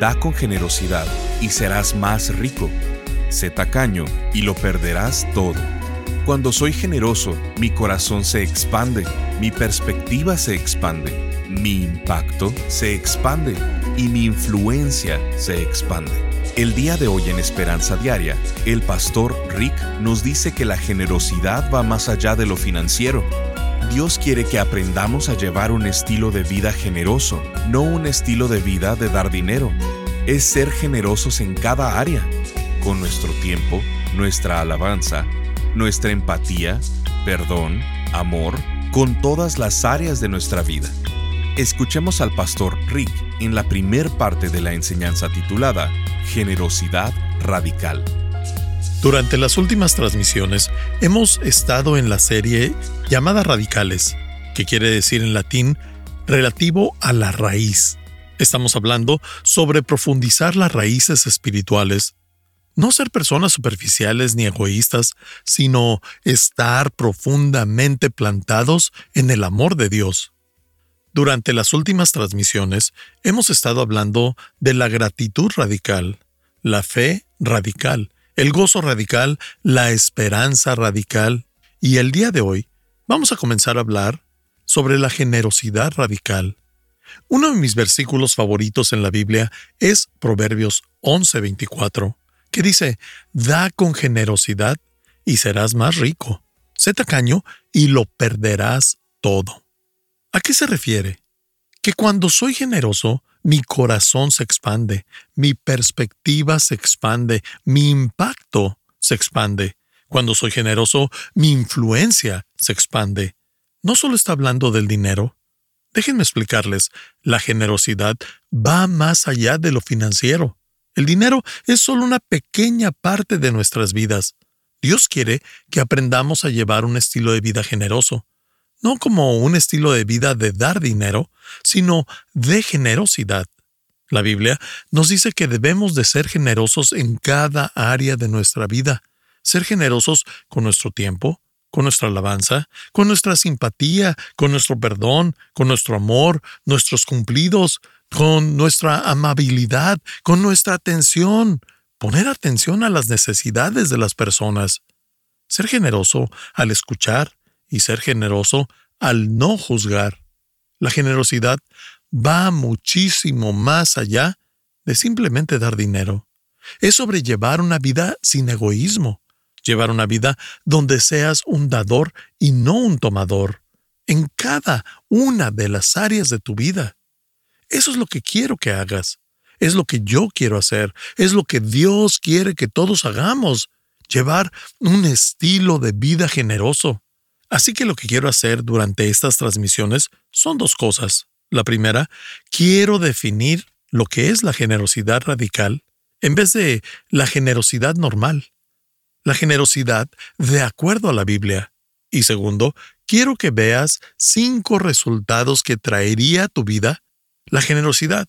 Da con generosidad y serás más rico. Sé tacaño y lo perderás todo. Cuando soy generoso, mi corazón se expande, mi perspectiva se expande, mi impacto se expande y mi influencia se expande. El día de hoy en Esperanza Diaria, el pastor Rick nos dice que la generosidad va más allá de lo financiero Dios quiere que aprendamos a llevar un estilo de vida generoso, no un estilo de vida de dar dinero. Es ser generosos en cada área, con nuestro tiempo, nuestra alabanza, nuestra empatía, perdón, amor, con todas las áreas de nuestra vida. Escuchemos al pastor Rick en la primer parte de la enseñanza titulada Generosidad Radical. Durante las últimas transmisiones hemos estado en la serie llamada Radicales, que quiere decir en latín relativo a la raíz. Estamos hablando sobre profundizar las raíces espirituales, no ser personas superficiales ni egoístas, sino estar profundamente plantados en el amor de Dios. Durante las últimas transmisiones hemos estado hablando de la gratitud radical, la fe radical, el gozo radical, la esperanza radical. Y el día de hoy vamos a comenzar a hablar sobre la generosidad radical. Uno de mis versículos favoritos en la Biblia es Proverbios 11:24, que dice, Da con generosidad y serás más rico. Sé tacaño y lo perderás todo. ¿A qué se refiere? Que cuando soy generoso, mi corazón se expande, mi perspectiva se expande, mi impacto se expande. Cuando soy generoso, mi influencia se expande. No solo está hablando del dinero. Déjenme explicarles, la generosidad va más allá de lo financiero. El dinero es solo una pequeña parte de nuestras vidas. Dios quiere que aprendamos a llevar un estilo de vida generoso no como un estilo de vida de dar dinero, sino de generosidad. La Biblia nos dice que debemos de ser generosos en cada área de nuestra vida, ser generosos con nuestro tiempo, con nuestra alabanza, con nuestra simpatía, con nuestro perdón, con nuestro amor, nuestros cumplidos, con nuestra amabilidad, con nuestra atención, poner atención a las necesidades de las personas, ser generoso al escuchar, y ser generoso al no juzgar. La generosidad va muchísimo más allá de simplemente dar dinero. Es sobrellevar una vida sin egoísmo, llevar una vida donde seas un dador y no un tomador, en cada una de las áreas de tu vida. Eso es lo que quiero que hagas, es lo que yo quiero hacer, es lo que Dios quiere que todos hagamos, llevar un estilo de vida generoso. Así que lo que quiero hacer durante estas transmisiones son dos cosas. La primera, quiero definir lo que es la generosidad radical en vez de la generosidad normal. La generosidad de acuerdo a la Biblia. Y segundo, quiero que veas cinco resultados que traería a tu vida la generosidad.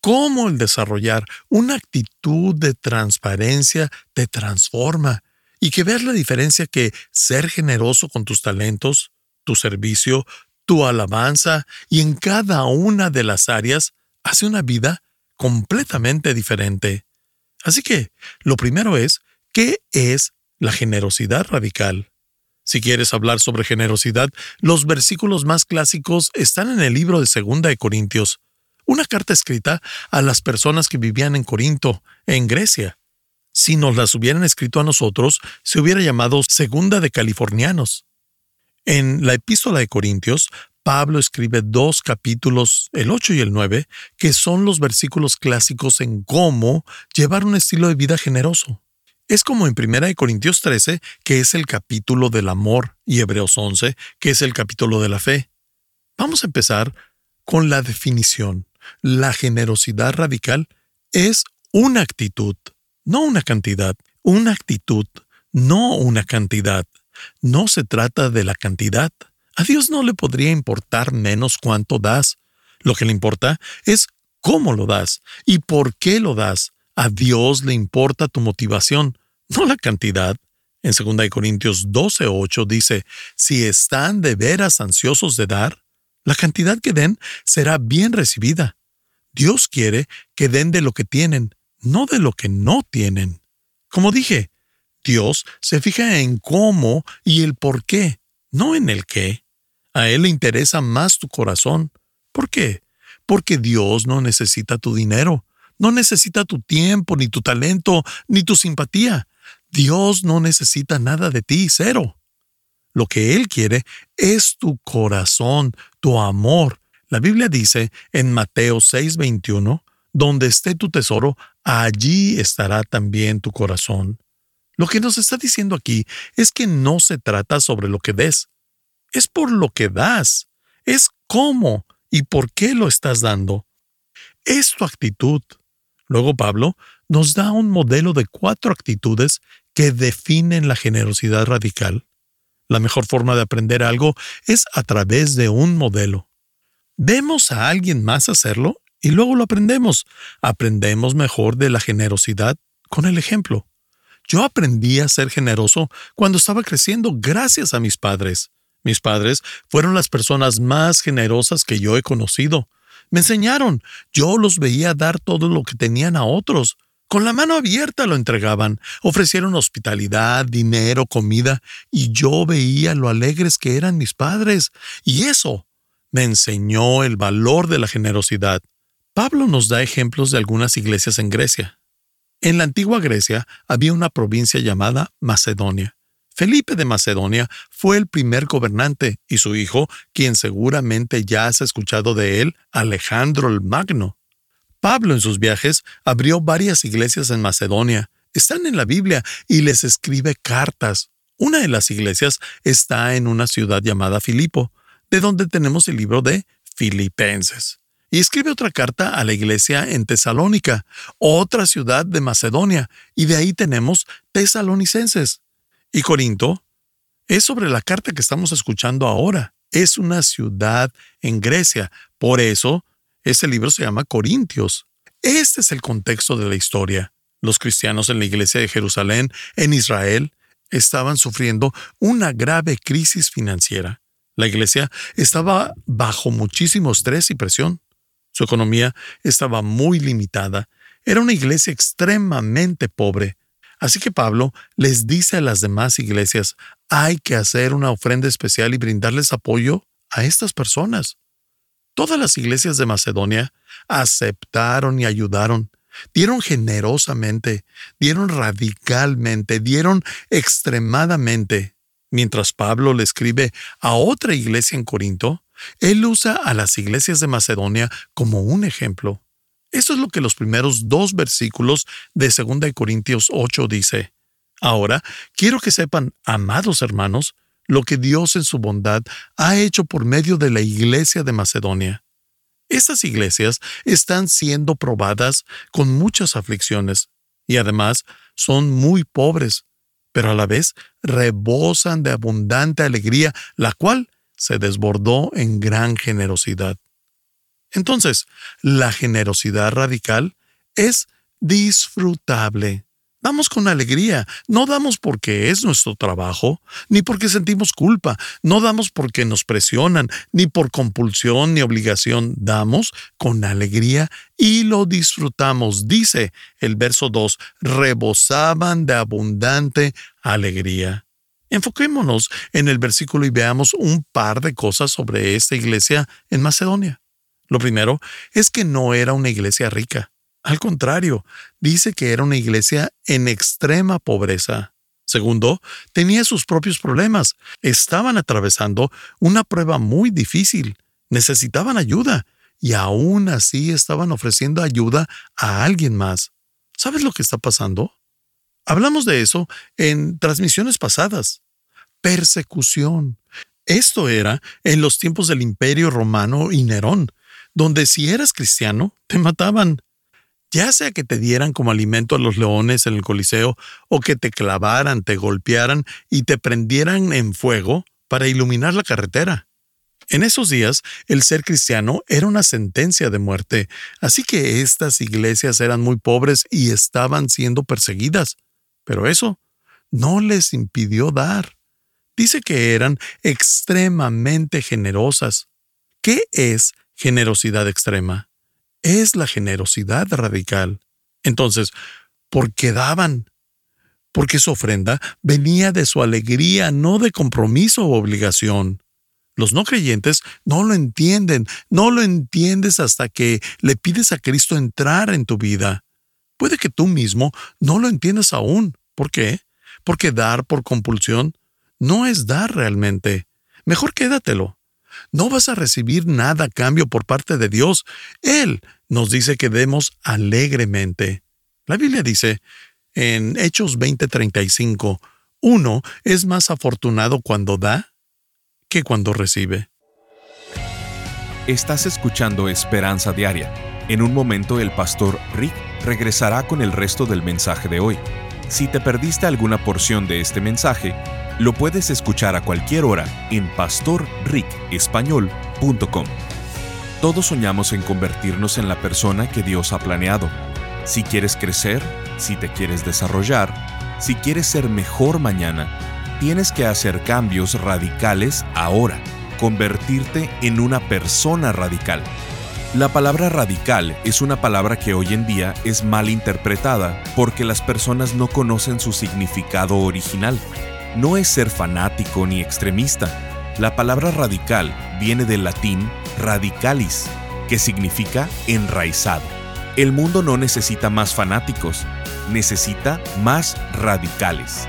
Cómo el desarrollar una actitud de transparencia te transforma y que veas la diferencia que ser generoso con tus talentos, tu servicio, tu alabanza y en cada una de las áreas hace una vida completamente diferente. Así que, lo primero es, ¿qué es la generosidad radical? Si quieres hablar sobre generosidad, los versículos más clásicos están en el libro de Segunda de Corintios, una carta escrita a las personas que vivían en Corinto, en Grecia si nos las hubieran escrito a nosotros, se hubiera llamado Segunda de Californianos. En la epístola de Corintios, Pablo escribe dos capítulos, el 8 y el 9, que son los versículos clásicos en cómo llevar un estilo de vida generoso. Es como en 1 Corintios 13, que es el capítulo del amor, y Hebreos 11, que es el capítulo de la fe. Vamos a empezar con la definición. La generosidad radical es una actitud, no una cantidad. Una actitud, no una cantidad. No se trata de la cantidad. A Dios no le podría importar menos cuánto das. Lo que le importa es cómo lo das y por qué lo das. A Dios le importa tu motivación, no la cantidad. En 2 Corintios 12:8 dice, si están de veras ansiosos de dar, la cantidad que den será bien recibida. Dios quiere que den de lo que tienen, no de lo que no tienen. Como dije, Dios se fija en cómo y el por qué, no en el qué. A Él le interesa más tu corazón. ¿Por qué? Porque Dios no necesita tu dinero, no necesita tu tiempo, ni tu talento, ni tu simpatía. Dios no necesita nada de ti, cero. Lo que Él quiere es tu corazón, tu amor. La Biblia dice en Mateo 6:21, donde esté tu tesoro, allí estará también tu corazón. Lo que nos está diciendo aquí es que no se trata sobre lo que des, es por lo que das, es cómo y por qué lo estás dando. Es tu actitud. Luego Pablo nos da un modelo de cuatro actitudes que definen la generosidad radical. La mejor forma de aprender algo es a través de un modelo. Vemos a alguien más hacerlo y luego lo aprendemos. Aprendemos mejor de la generosidad con el ejemplo. Yo aprendí a ser generoso cuando estaba creciendo gracias a mis padres. Mis padres fueron las personas más generosas que yo he conocido. Me enseñaron. Yo los veía dar todo lo que tenían a otros. Con la mano abierta lo entregaban. Ofrecieron hospitalidad, dinero, comida, y yo veía lo alegres que eran mis padres. Y eso me enseñó el valor de la generosidad. Pablo nos da ejemplos de algunas iglesias en Grecia. En la antigua Grecia había una provincia llamada Macedonia. Felipe de Macedonia fue el primer gobernante y su hijo, quien seguramente ya has escuchado de él, Alejandro el Magno. Pablo en sus viajes abrió varias iglesias en Macedonia. Están en la Biblia y les escribe cartas. Una de las iglesias está en una ciudad llamada Filipo, de donde tenemos el libro de Filipenses. Y escribe otra carta a la iglesia en Tesalónica, otra ciudad de Macedonia, y de ahí tenemos tesalonicenses. Y Corinto es sobre la carta que estamos escuchando ahora. Es una ciudad en Grecia. Por eso, ese libro se llama Corintios. Este es el contexto de la historia. Los cristianos en la iglesia de Jerusalén, en Israel, estaban sufriendo una grave crisis financiera. La iglesia estaba bajo muchísimo estrés y presión. Su economía estaba muy limitada. Era una iglesia extremadamente pobre. Así que Pablo les dice a las demás iglesias, hay que hacer una ofrenda especial y brindarles apoyo a estas personas. Todas las iglesias de Macedonia aceptaron y ayudaron, dieron generosamente, dieron radicalmente, dieron extremadamente. Mientras Pablo le escribe a otra iglesia en Corinto, él usa a las iglesias de Macedonia como un ejemplo. Eso es lo que los primeros dos versículos de 2 Corintios 8 dice. Ahora, quiero que sepan, amados hermanos, lo que Dios en su bondad ha hecho por medio de la iglesia de Macedonia. Estas iglesias están siendo probadas con muchas aflicciones y además son muy pobres, pero a la vez rebosan de abundante alegría, la cual se desbordó en gran generosidad. Entonces, la generosidad radical es disfrutable. Damos con alegría, no damos porque es nuestro trabajo, ni porque sentimos culpa, no damos porque nos presionan, ni por compulsión ni obligación, damos con alegría y lo disfrutamos. Dice el verso 2, rebosaban de abundante alegría. Enfoquémonos en el versículo y veamos un par de cosas sobre esta iglesia en Macedonia. Lo primero es que no era una iglesia rica. Al contrario, dice que era una iglesia en extrema pobreza. Segundo, tenía sus propios problemas. Estaban atravesando una prueba muy difícil. Necesitaban ayuda y aún así estaban ofreciendo ayuda a alguien más. ¿Sabes lo que está pasando? Hablamos de eso en transmisiones pasadas. Persecución. Esto era en los tiempos del Imperio Romano y Nerón donde si eras cristiano, te mataban. ya sea que te dieran como alimento a los leones en el Coliseo, o que te clavaran, te golpearan y te prendieran en fuego para iluminar la carretera. En esos días, el ser cristiano era una sentencia de muerte, así que estas iglesias eran muy pobres y estaban siendo perseguidas. Pero eso no les impidió dar. Dice que eran extremadamente generosas. ¿Qué es generosidad extrema? Es la generosidad radical. Entonces, ¿por qué daban? Porque su ofrenda venía de su alegría, no de compromiso o obligación. Los no creyentes no lo entienden, no lo entiendes hasta que le pides a Cristo entrar en tu vida. Puede que tú mismo no lo entiendas aún. ¿Por qué? Porque dar por compulsión no es dar realmente. Mejor quédatelo. No vas a recibir nada a cambio por parte de Dios. Él nos dice que demos alegremente. La Biblia dice en Hechos 20:35, uno es más afortunado cuando da que cuando recibe. Estás escuchando Esperanza Diaria. En un momento el pastor Rick regresará con el resto del mensaje de hoy. Si te perdiste alguna porción de este mensaje, lo puedes escuchar a cualquier hora en pastorricespañol.com. Todos soñamos en convertirnos en la persona que Dios ha planeado. Si quieres crecer, si te quieres desarrollar, si quieres ser mejor mañana, tienes que hacer cambios radicales ahora, convertirte en una persona radical. La palabra radical es una palabra que hoy en día es mal interpretada porque las personas no conocen su significado original. No es ser fanático ni extremista. La palabra radical viene del latín radicalis, que significa enraizado. El mundo no necesita más fanáticos, necesita más radicales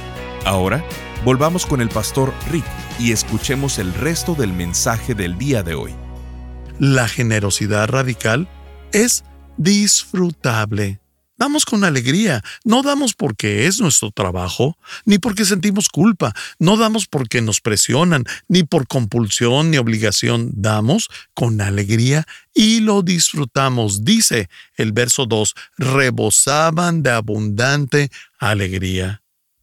Ahora, volvamos con el pastor Rick y escuchemos el resto del mensaje del día de hoy. La generosidad radical es disfrutable. Damos con alegría, no damos porque es nuestro trabajo, ni porque sentimos culpa, no damos porque nos presionan, ni por compulsión ni obligación, damos con alegría y lo disfrutamos. Dice el verso 2, rebosaban de abundante alegría.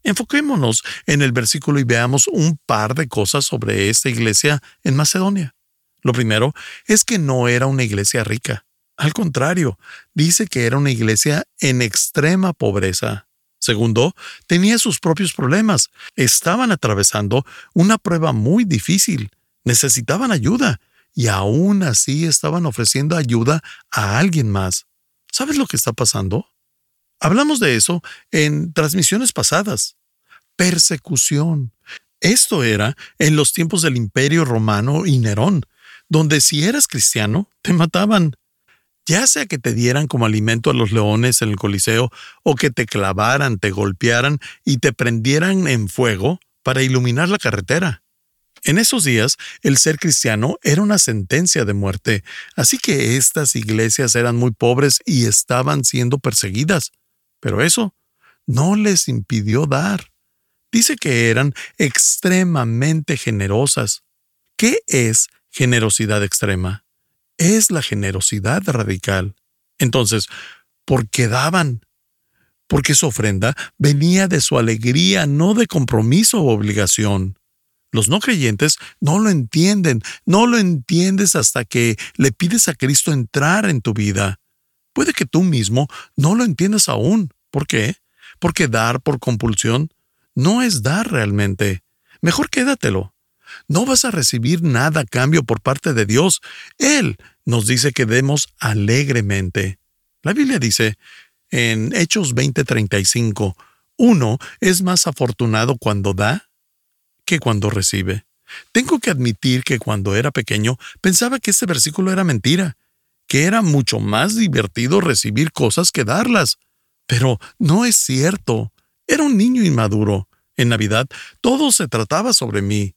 Enfoquémonos en el versículo y veamos un par de cosas sobre esta iglesia en Macedonia. Lo primero es que no era una iglesia rica. Al contrario, dice que era una iglesia en extrema pobreza. Segundo, tenía sus propios problemas. Estaban atravesando una prueba muy difícil. Necesitaban ayuda y aún así estaban ofreciendo ayuda a alguien más. ¿Sabes lo que está pasando? Hablamos de eso en transmisiones pasadas persecución. Esto era en los tiempos del Imperio Romano y Nerón, donde si eras cristiano, te mataban. ya sea que te dieran como alimento a los leones en el Coliseo, o que te clavaran, te golpearan y te prendieran en fuego para iluminar la carretera. En esos días, el ser cristiano era una sentencia de muerte, así que estas iglesias eran muy pobres y estaban siendo perseguidas. Pero eso no les impidió dar. Dice que eran extremadamente generosas. ¿Qué es generosidad extrema? Es la generosidad radical. Entonces, ¿por qué daban? Porque su ofrenda venía de su alegría, no de compromiso o obligación. Los no creyentes no lo entienden, no lo entiendes hasta que le pides a Cristo entrar en tu vida. Puede que tú mismo no lo entiendas aún. ¿Por qué? Porque dar por compulsión no es dar realmente. Mejor quédatelo. No vas a recibir nada a cambio por parte de Dios. Él nos dice que demos alegremente. La Biblia dice en Hechos 20:35, uno es más afortunado cuando da que cuando recibe. Tengo que admitir que cuando era pequeño pensaba que este versículo era mentira, que era mucho más divertido recibir cosas que darlas. Pero no es cierto. Era un niño inmaduro. En Navidad todo se trataba sobre mí.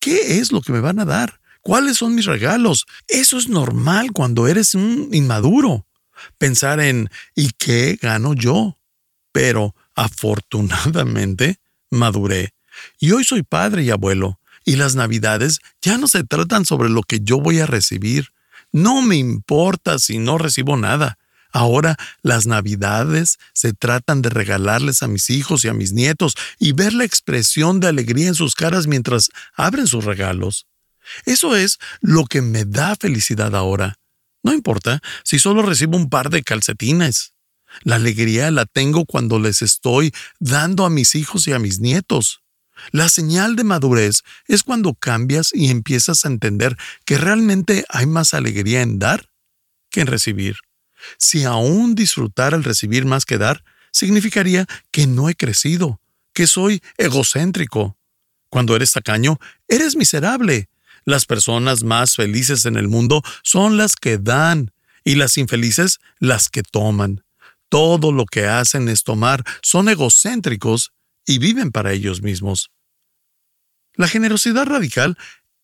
¿Qué es lo que me van a dar? ¿Cuáles son mis regalos? Eso es normal cuando eres un inmaduro. Pensar en ¿y qué gano yo? Pero afortunadamente maduré y hoy soy padre y abuelo, y las navidades ya no se tratan sobre lo que yo voy a recibir. No me importa si no recibo nada. Ahora las navidades se tratan de regalarles a mis hijos y a mis nietos y ver la expresión de alegría en sus caras mientras abren sus regalos. Eso es lo que me da felicidad ahora. No importa si solo recibo un par de calcetines. La alegría la tengo cuando les estoy dando a mis hijos y a mis nietos. La señal de madurez es cuando cambias y empiezas a entender que realmente hay más alegría en dar que en recibir. Si aún disfrutar el recibir más que dar, significaría que no he crecido, que soy egocéntrico. Cuando eres tacaño, eres miserable. Las personas más felices en el mundo son las que dan y las infelices las que toman. Todo lo que hacen es tomar, son egocéntricos y viven para ellos mismos. La generosidad radical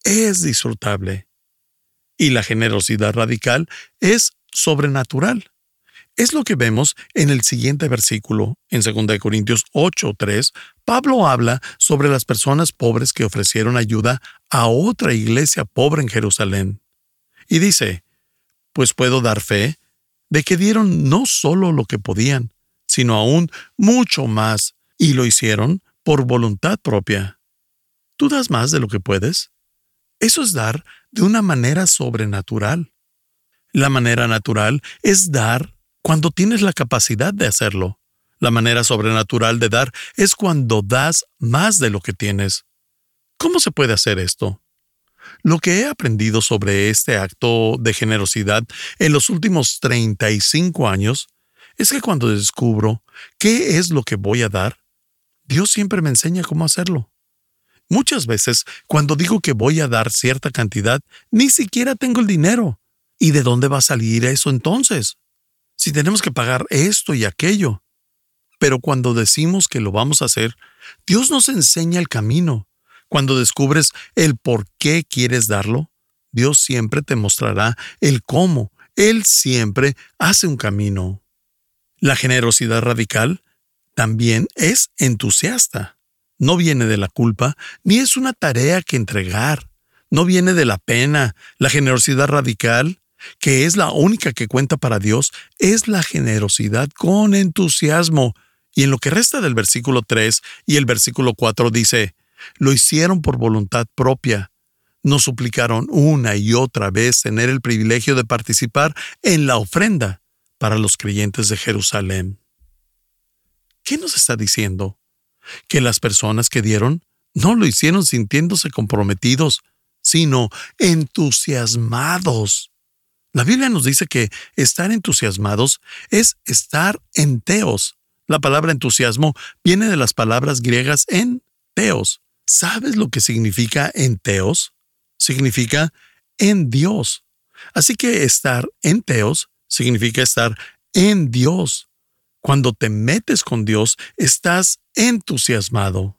es disfrutable y la generosidad radical es sobrenatural. Es lo que vemos en el siguiente versículo, en 2 Corintios 8:3. Pablo habla sobre las personas pobres que ofrecieron ayuda a otra iglesia pobre en Jerusalén. Y dice, pues puedo dar fe de que dieron no solo lo que podían, sino aún mucho más, y lo hicieron por voluntad propia. ¿Tú das más de lo que puedes? Eso es dar de una manera sobrenatural. La manera natural es dar cuando tienes la capacidad de hacerlo. La manera sobrenatural de dar es cuando das más de lo que tienes. ¿Cómo se puede hacer esto? Lo que he aprendido sobre este acto de generosidad en los últimos 35 años es que cuando descubro qué es lo que voy a dar, Dios siempre me enseña cómo hacerlo. Muchas veces, cuando digo que voy a dar cierta cantidad, ni siquiera tengo el dinero. ¿Y de dónde va a salir eso entonces? Si tenemos que pagar esto y aquello. Pero cuando decimos que lo vamos a hacer, Dios nos enseña el camino. Cuando descubres el por qué quieres darlo, Dios siempre te mostrará el cómo. Él siempre hace un camino. La generosidad radical también es entusiasta. No viene de la culpa, ni es una tarea que entregar. No viene de la pena. La generosidad radical, que es la única que cuenta para Dios, es la generosidad con entusiasmo. Y en lo que resta del versículo 3 y el versículo 4 dice, lo hicieron por voluntad propia. Nos suplicaron una y otra vez tener el privilegio de participar en la ofrenda para los creyentes de Jerusalén. ¿Qué nos está diciendo? Que las personas que dieron no lo hicieron sintiéndose comprometidos, sino entusiasmados. La Biblia nos dice que estar entusiasmados es estar en teos. La palabra entusiasmo viene de las palabras griegas en teos. ¿Sabes lo que significa en teos? Significa en Dios. Así que estar en teos significa estar en Dios. Cuando te metes con Dios, estás entusiasmado.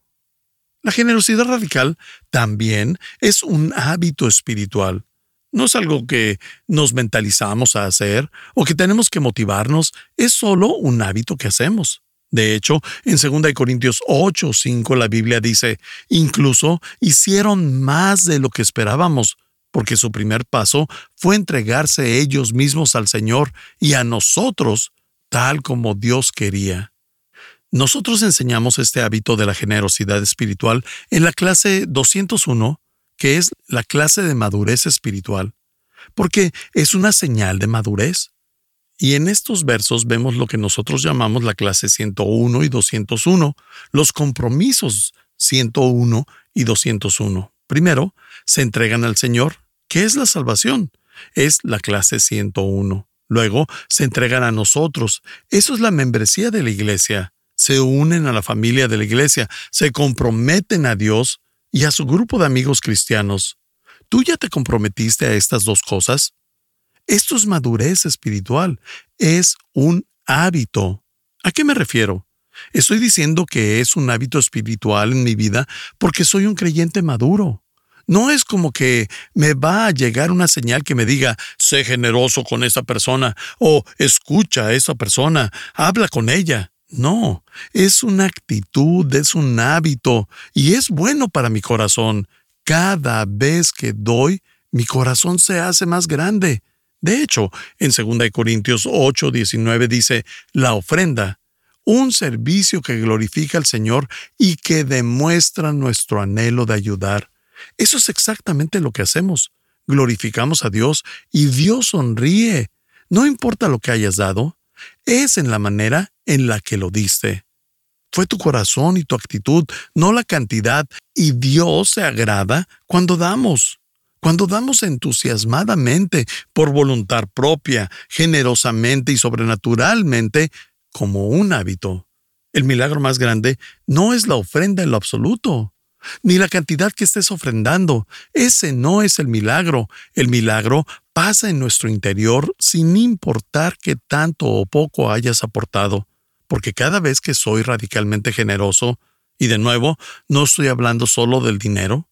La generosidad radical también es un hábito espiritual. No es algo que nos mentalizamos a hacer o que tenemos que motivarnos, es solo un hábito que hacemos. De hecho, en 2 Corintios 8, 5 la Biblia dice, incluso hicieron más de lo que esperábamos, porque su primer paso fue entregarse ellos mismos al Señor y a nosotros, tal como Dios quería. Nosotros enseñamos este hábito de la generosidad espiritual en la clase 201, que es la clase de madurez espiritual, porque es una señal de madurez. Y en estos versos vemos lo que nosotros llamamos la clase 101 y 201, los compromisos 101 y 201. Primero, se entregan al Señor. ¿Qué es la salvación? Es la clase 101. Luego, se entregan a nosotros. Eso es la membresía de la iglesia. Se unen a la familia de la iglesia, se comprometen a Dios y a su grupo de amigos cristianos. ¿Tú ya te comprometiste a estas dos cosas? Esto es madurez espiritual, es un hábito. ¿A qué me refiero? Estoy diciendo que es un hábito espiritual en mi vida porque soy un creyente maduro. No es como que me va a llegar una señal que me diga, sé generoso con esa persona o escucha a esa persona, habla con ella. No, es una actitud, es un hábito y es bueno para mi corazón. Cada vez que doy, mi corazón se hace más grande. De hecho, en 2 Corintios 8, 19 dice, la ofrenda un servicio que glorifica al Señor y que demuestra nuestro anhelo de ayudar. Eso es exactamente lo que hacemos. Glorificamos a Dios y Dios sonríe. No importa lo que hayas dado, es en la manera en la que lo diste. Fue tu corazón y tu actitud, no la cantidad, y Dios se agrada cuando damos. Cuando damos entusiasmadamente, por voluntad propia, generosamente y sobrenaturalmente, como un hábito. El milagro más grande no es la ofrenda en lo absoluto, ni la cantidad que estés ofrendando. Ese no es el milagro. El milagro pasa en nuestro interior sin importar qué tanto o poco hayas aportado, porque cada vez que soy radicalmente generoso, y de nuevo, no estoy hablando solo del dinero,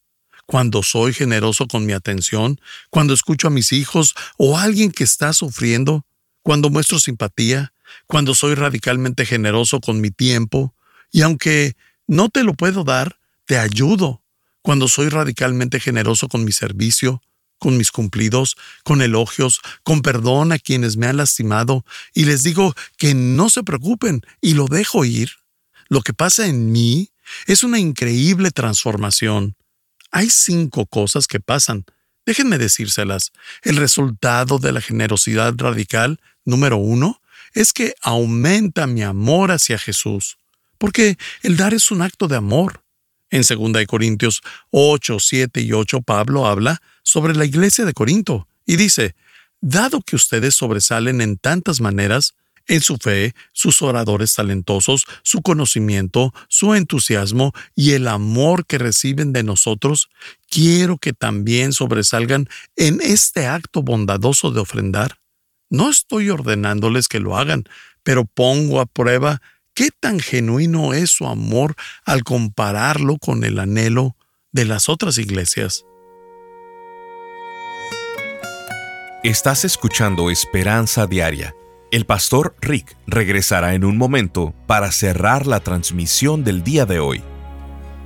cuando soy generoso con mi atención, cuando escucho a mis hijos o a alguien que está sufriendo, cuando muestro simpatía, cuando soy radicalmente generoso con mi tiempo, y aunque no te lo puedo dar, te ayudo, cuando soy radicalmente generoso con mi servicio, con mis cumplidos, con elogios, con perdón a quienes me han lastimado, y les digo que no se preocupen y lo dejo ir. Lo que pasa en mí es una increíble transformación. Hay cinco cosas que pasan. Déjenme decírselas. El resultado de la generosidad radical, número uno, es que aumenta mi amor hacia Jesús, porque el dar es un acto de amor. En 2 Corintios 8, 7 y 8 Pablo habla sobre la iglesia de Corinto y dice, Dado que ustedes sobresalen en tantas maneras, en su fe, sus oradores talentosos, su conocimiento, su entusiasmo y el amor que reciben de nosotros, quiero que también sobresalgan en este acto bondadoso de ofrendar. No estoy ordenándoles que lo hagan, pero pongo a prueba qué tan genuino es su amor al compararlo con el anhelo de las otras iglesias. Estás escuchando Esperanza Diaria. El pastor Rick regresará en un momento para cerrar la transmisión del día de hoy.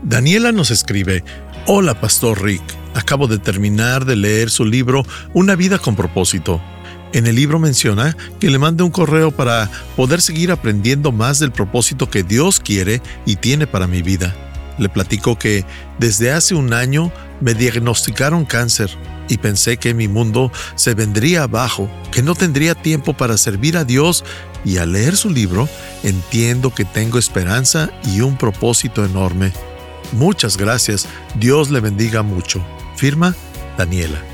Daniela nos escribe, Hola Pastor Rick, acabo de terminar de leer su libro Una vida con propósito. En el libro menciona que le mande un correo para poder seguir aprendiendo más del propósito que Dios quiere y tiene para mi vida. Le platico que desde hace un año me diagnosticaron cáncer y pensé que mi mundo se vendría abajo, que no tendría tiempo para servir a Dios y al leer su libro entiendo que tengo esperanza y un propósito enorme. Muchas gracias, Dios le bendiga mucho. Firma Daniela.